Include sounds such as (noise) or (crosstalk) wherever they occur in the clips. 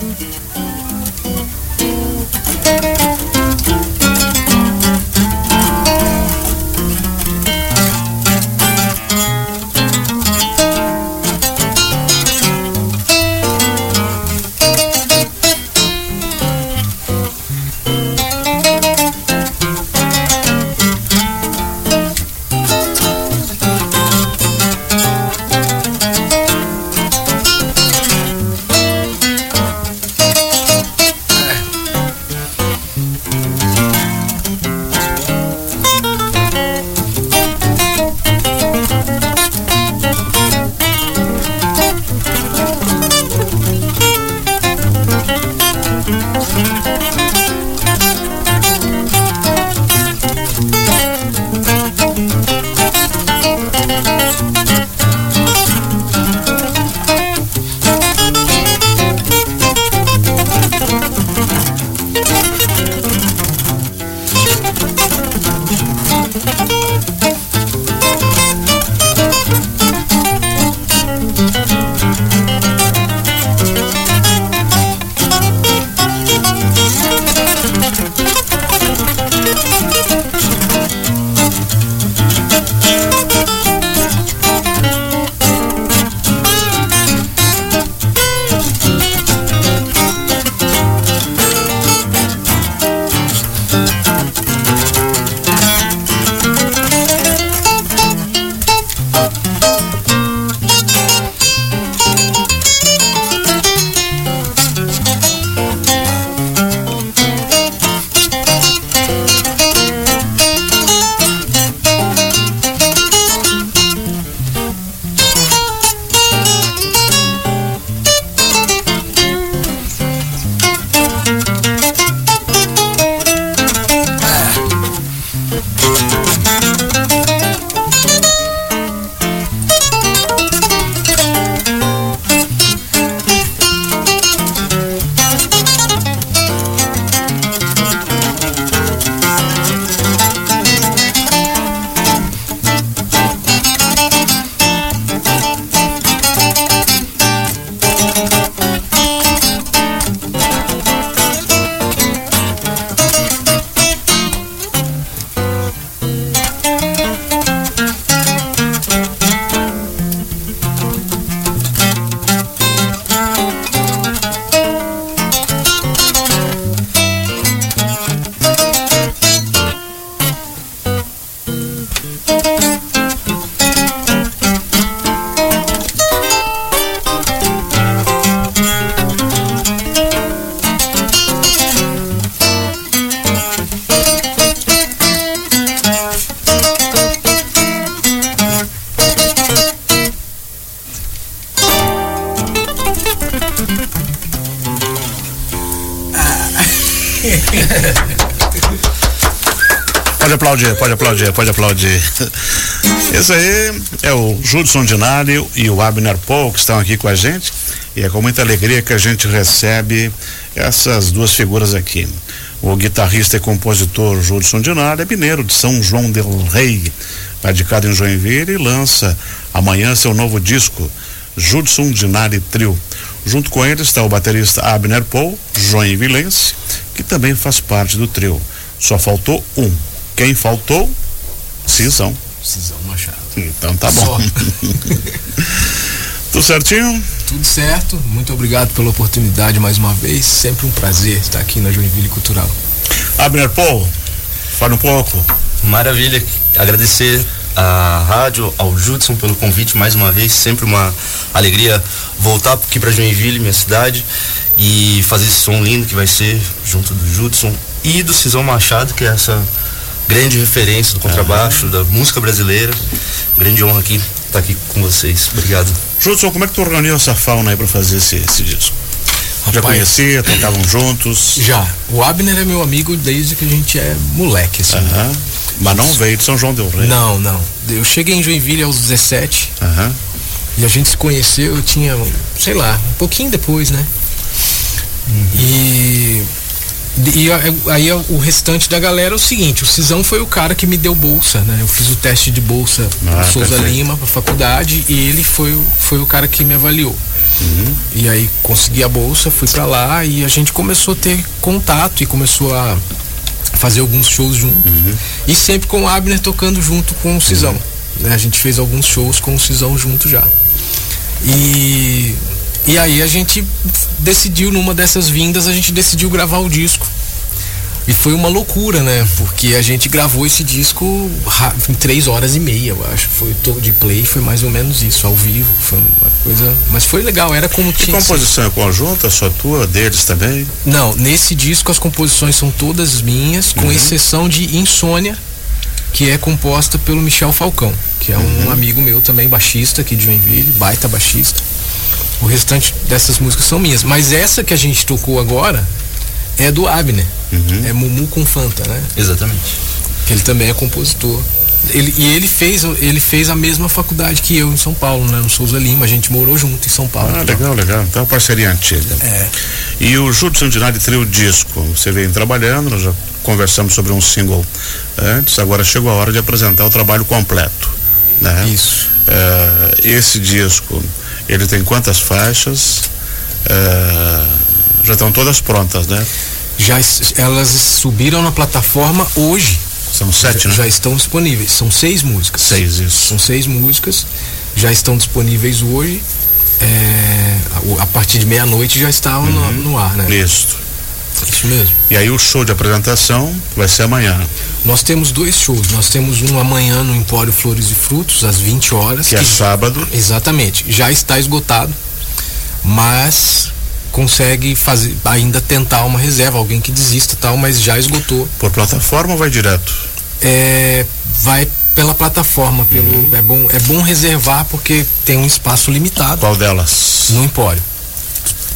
Música Pode aplaudir, pode aplaudir, pode aplaudir. Esse aí é o Judson Dinário e o Abner Paul que estão aqui com a gente. E é com muita alegria que a gente recebe essas duas figuras aqui. O guitarrista e compositor Judson Dinário é mineiro de São João del Rei, radicado em Joinville e lança amanhã seu novo disco, Judson Dinário Trio. Junto com ele está o baterista Abner Paul, joinvilense, que também faz parte do trio. Só faltou um. Quem faltou? Cisão. Cisão Machado. Então tá bom. (laughs) Tudo certinho? Tudo certo. Muito obrigado pela oportunidade mais uma vez. Sempre um prazer estar aqui na Joinville Cultural. Abner Paul, fala um pouco. Maravilha. Agradecer à rádio, ao Judson pelo convite mais uma vez. Sempre uma alegria voltar aqui para Joinville, minha cidade, e fazer esse som lindo que vai ser junto do Judson e do Cisão Machado, que é essa grande referência do contrabaixo, da música brasileira. Grande honra aqui estar aqui com vocês. Obrigado. Judson, como é que tu organizou essa fauna aí para fazer esse, esse disco? Já Rapaz, conhecia, (coughs) tocavam juntos? Já. O Abner é meu amigo desde que a gente é moleque, assim. Aham. Mas não veio de São João del Rei. Não, não. Eu cheguei em Joinville aos 17 Aham. e a gente se conheceu, eu tinha, sei lá, um pouquinho depois, né? E, e a- aí o restante da galera é o seguinte, o Cisão foi o cara que me deu bolsa, né? Eu fiz o teste de bolsa Ah, Souza perfeito. Lima pra faculdade e ele foi, o- foi o cara que me avaliou. Uhum. E aí consegui a bolsa, fui para lá e a gente começou a ter contato e começou a fazer alguns shows junto. Uhum. E sempre com o Abner tocando junto com o Cisão. Uhum. Né? A gente fez alguns shows com o Cisão junto já. E, e aí a gente decidiu, numa dessas vindas, a gente decidiu gravar o disco. E foi uma loucura, né? Porque a gente gravou esse disco em três horas e meia, eu acho. Foi todo de play, foi mais ou menos isso, ao vivo. Foi uma coisa. Mas foi legal, era como tinha. E composição é conjunta, só tua, deles também? Não, nesse disco as composições são todas minhas, com uhum. exceção de Insônia, que é composta pelo Michel Falcão, que é um uhum. amigo meu também, baixista aqui de Joinville, baita baixista. O restante dessas músicas são minhas. Mas essa que a gente tocou agora é do Abner. Uhum. É Mumu com Fanta, né? Exatamente. Que ele também é compositor. Ele, e ele fez, ele fez a mesma faculdade que eu em São Paulo, né? No Souza Lima. A gente morou junto em São Paulo. Ah, legal, legal. Então, parceria antiga. É. E o Júlio Santinari Trio Disco, você vem trabalhando, nós já conversamos sobre um single antes, agora chegou a hora de apresentar o trabalho completo. Né? Isso. É, esse disco, ele tem quantas faixas? É, já estão todas prontas, né? Já elas subiram na plataforma hoje. São sete, já, né? Já estão disponíveis. São seis músicas. Seis, isso. São seis músicas. Já estão disponíveis hoje. É, a, partir de meia-noite já está uhum. no, no, ar, né? Isso. Isso mesmo. E aí o show de apresentação vai ser amanhã. Nós temos dois shows. Nós temos um amanhã no Empório Flores e Frutos, às 20 horas. Que, é que é sábado. Exatamente. Já está esgotado. Mas consegue fazer ainda tentar uma reserva, alguém que desista tal, mas já esgotou. Por plataforma ou vai direto? É, vai pela plataforma, pelo uhum. é bom é bom reservar porque tem um espaço limitado. Qual delas? No Empório.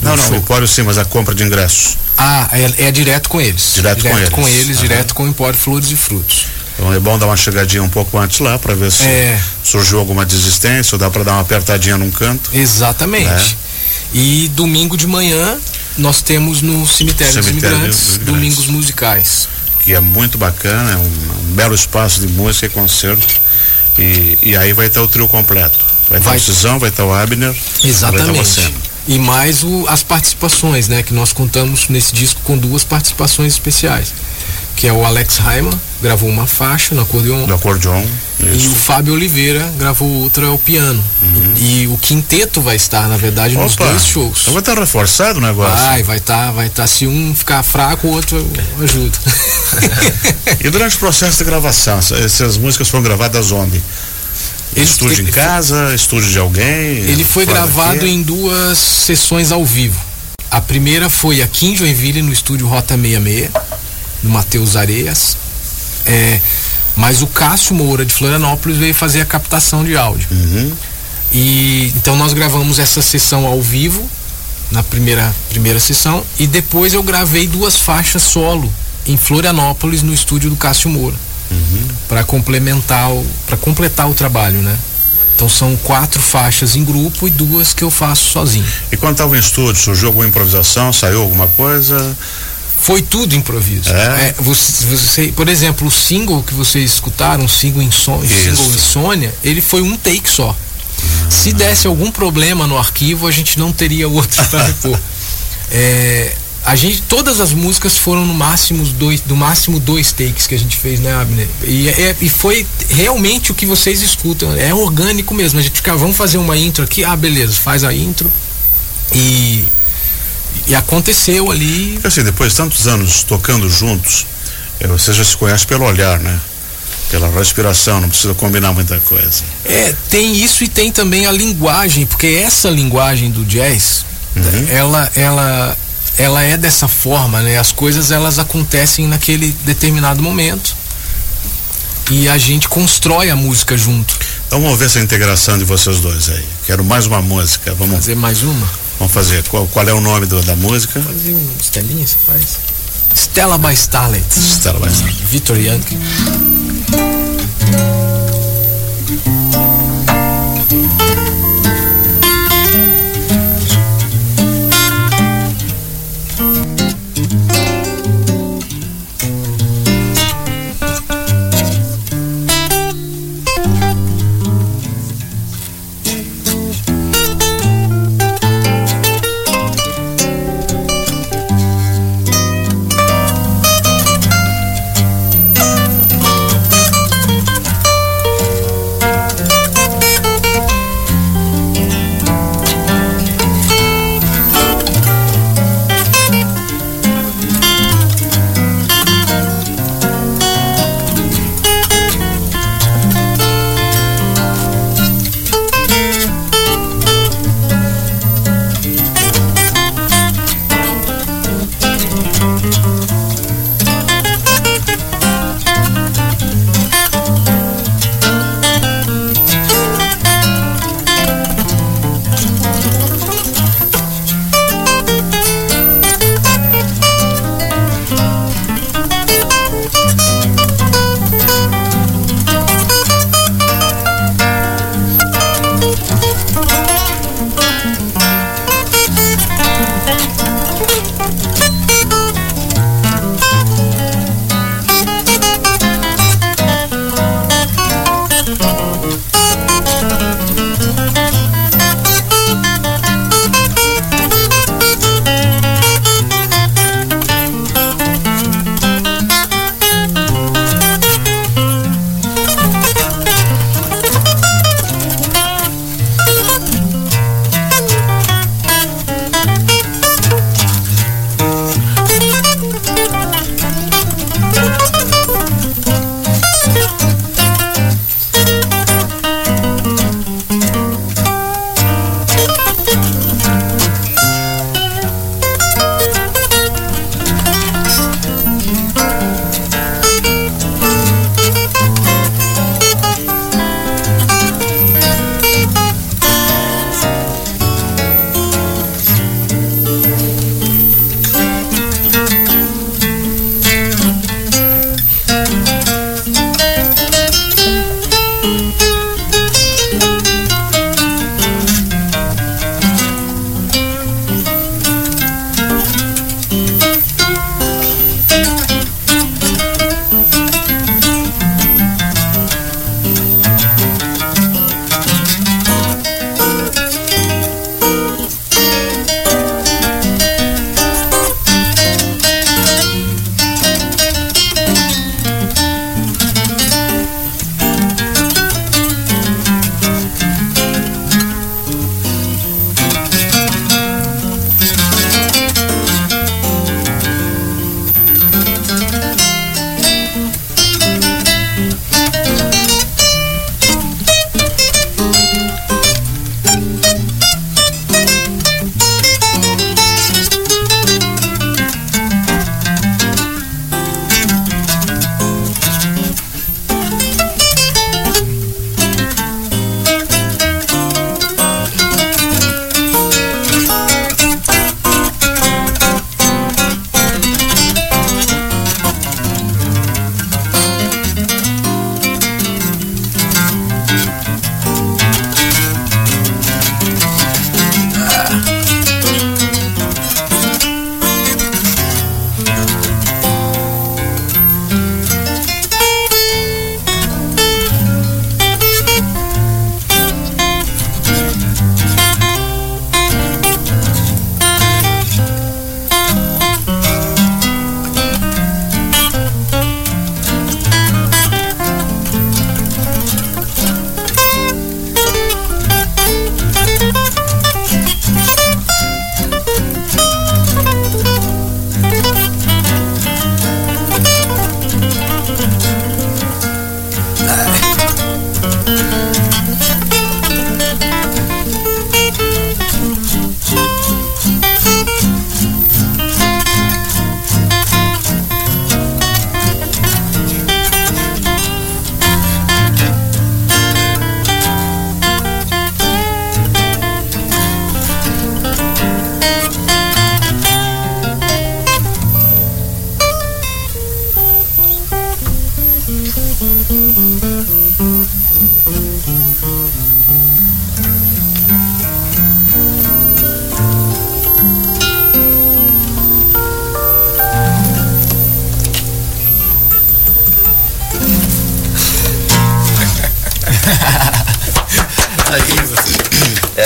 Não, não, no Empório sim, mas a compra de ingressos. Ah, é, é direto com eles. Direto, direto com eles. Com eles, uhum. direto com o Empório Flores e Frutos. Então é bom dar uma chegadinha um pouco antes lá para ver se é. surgiu alguma desistência ou dá para dar uma apertadinha num canto. Exatamente. Né? E domingo de manhã nós temos no Cemitério, Cemitério dos, Imigrantes, dos Imigrantes, Domingos Musicais. Que é muito bacana, é um, um belo espaço de música e concerto. E, e aí vai estar o trio completo. Vai estar vai... o Cisão, vai estar o Abner. Exatamente. E mais o, as participações, né? Que nós contamos nesse disco com duas participações especiais que é o Alex Raiman, gravou uma faixa no acordeon. No acordeon. Isso. E o Fábio Oliveira gravou outra ao piano. Uhum. E o quinteto vai estar, na verdade, Opa, nos dois shows. Então vai estar reforçado o negócio? Vai, vai estar, vai estar. Se um ficar fraco, o outro ajuda. (laughs) e durante o processo de gravação, essas músicas foram gravadas onde? Ele, estúdio ele, em casa, estúdio de alguém? Ele foi gravado em duas sessões ao vivo. A primeira foi aqui em Joinville, no estúdio Rota 66 do Matheus Areias. É, mas o Cássio Moura de Florianópolis veio fazer a captação de áudio. Uhum. E então nós gravamos essa sessão ao vivo na primeira primeira sessão e depois eu gravei duas faixas solo em Florianópolis no estúdio do Cássio Moura uhum. para complementar para completar o trabalho, né? Então são quatro faixas em grupo e duas que eu faço sozinho. E quando estava em estúdio, surgiu alguma improvisação, saiu alguma coisa? Foi tudo improviso. É? É, você, você, por exemplo, o single que vocês escutaram, o single, Insônia, single Insônia, ele foi um take só. Se desse algum problema no arquivo, a gente não teria outro para repor. (laughs) É, a gente, todas as músicas foram no máximo dois, do máximo dois takes que a gente fez, né, Abner? E, é, e foi realmente o que vocês escutam, é orgânico mesmo. A gente fica, vamos fazer uma intro aqui, ah, beleza, faz a intro e e aconteceu ali. Assim, depois de tantos anos tocando juntos, é, você já se conhece pelo olhar, né? Pela respiração, não precisa combinar muita coisa. É, tem isso e tem também a linguagem, porque essa linguagem do jazz, uhum. ela, ela, ela é dessa forma, né? As coisas elas acontecem naquele determinado momento e a gente constrói a música junto. Então vamos ver essa integração de vocês dois aí. Quero mais uma música. Vamos fazer mais uma. Vamos fazer. Qual, qual é o nome do, da música? Fazer um Estelinha, você faz? Stella by Starlight. Stella by Starlight. Vitor Young.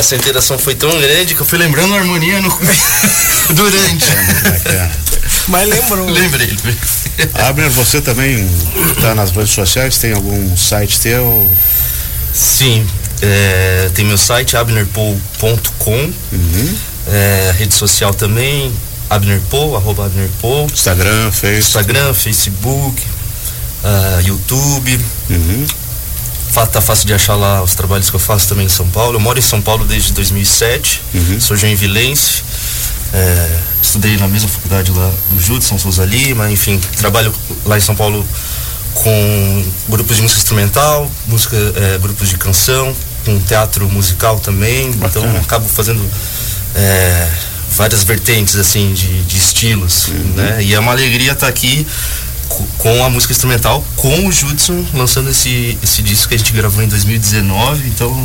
Essa interação foi tão grande que eu fui lembrando a harmonia no (laughs) durante. É, Mas lembrou. Lembrei. Abner, você também está nas redes sociais? Tem algum site teu? Sim, é, tem meu site abnerpool.com, Uhum. é, rede social também, abnerpool, arroba abnerpool, Instagram, Facebook. Instagram, Facebook, ah, YouTube. Uhum. Tá fácil de achar lá os trabalhos que eu faço também em São Paulo. Eu moro em São Paulo desde 2007, Uhum. sou joinvilense, é, estudei na mesma faculdade lá do Judson Souza Lima, enfim, trabalho lá em São Paulo com grupos de música instrumental, música, é, grupos de canção, com teatro musical também, Bacana. então acabo fazendo é, várias vertentes assim de, de estilos, né? E é uma alegria estar aqui co- com a música instrumental, com o Judson lançando esse, esse disco que a gente gravou em 2019, então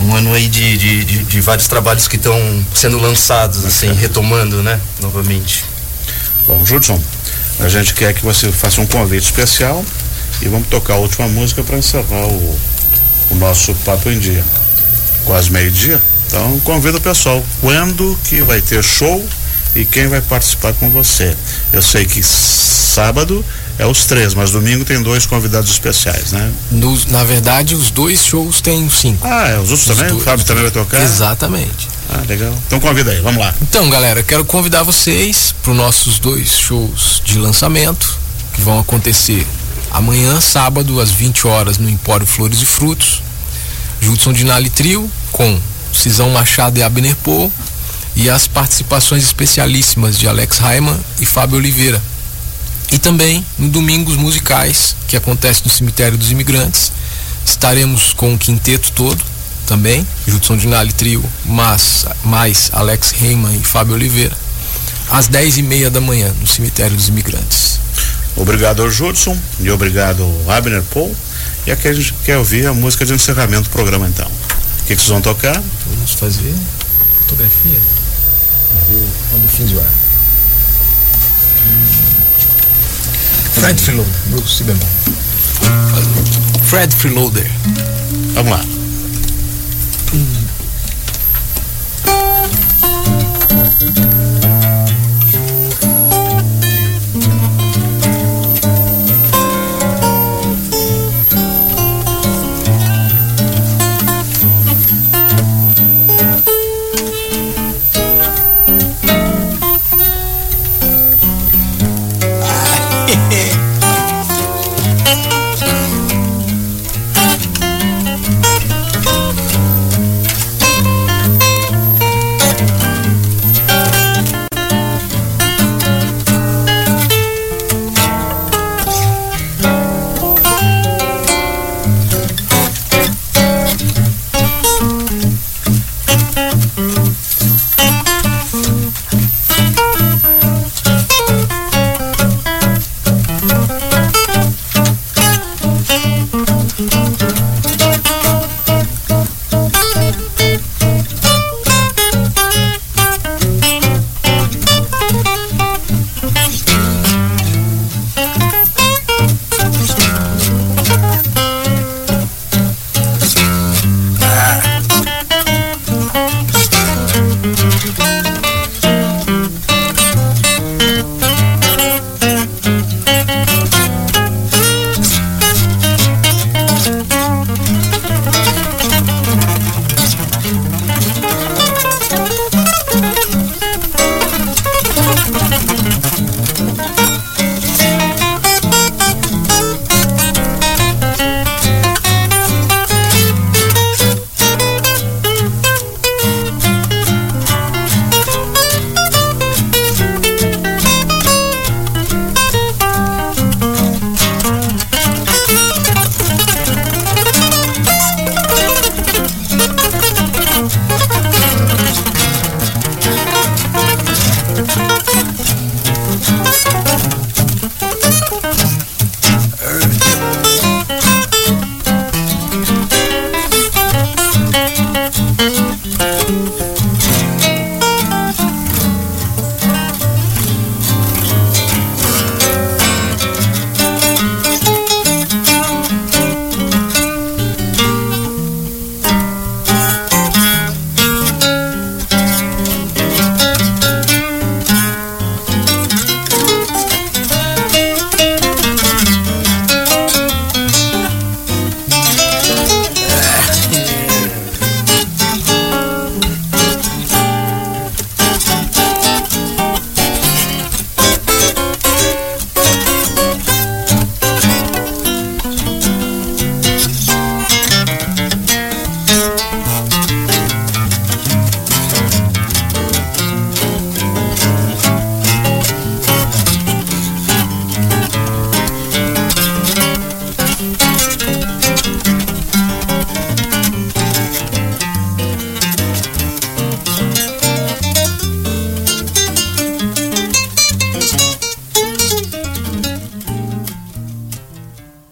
um ano aí de, de, de- de vários trabalhos que estão sendo lançados, assim, retomando, né, novamente. Bom, Judson, a gente quer que você faça um convite especial e vamos tocar a última música para encerrar o, o nosso Papo em Dia. Quase meio-dia. Então convida o pessoal. Quando que vai ter show e quem vai participar com você? Eu sei que sábado é os três, mas domingo tem dois convidados especiais, né? Nos- na verdade, os dois shows têm cinco. Ah, é, os outros Os também? dois. O Fábio também vai tocar? Exatamente. Ah, legal. Então convida aí, vamos lá. Então, galera, quero convidar vocês para os nossos dois shows de lançamento que vão acontecer amanhã, sábado, às 20 horas, no Empório Flores e Frutos. Judson Dinali Trio com Cisão Machado e Abner Poe e as participações especialíssimas de Alex Raiman e Fábio Oliveira. E também no Domingos Musicais, que acontece no Cemitério dos Imigrantes. Estaremos com o quinteto todo também, Judson Dinali Trio, mas, mais Alex Reiman e Fábio Oliveira, às 10 e meia da manhã, no Cemitério dos Imigrantes. Obrigado ao Judson e obrigado ao Abner Paul. E aqui a gente quer ouvir a música de encerramento do programa então. O que, que vocês vão tocar? Vamos fazer fotografia? Quando fins do ar. Fred Freeloader, Bruce, si bemol. Fred Freeloader. Vamos lá.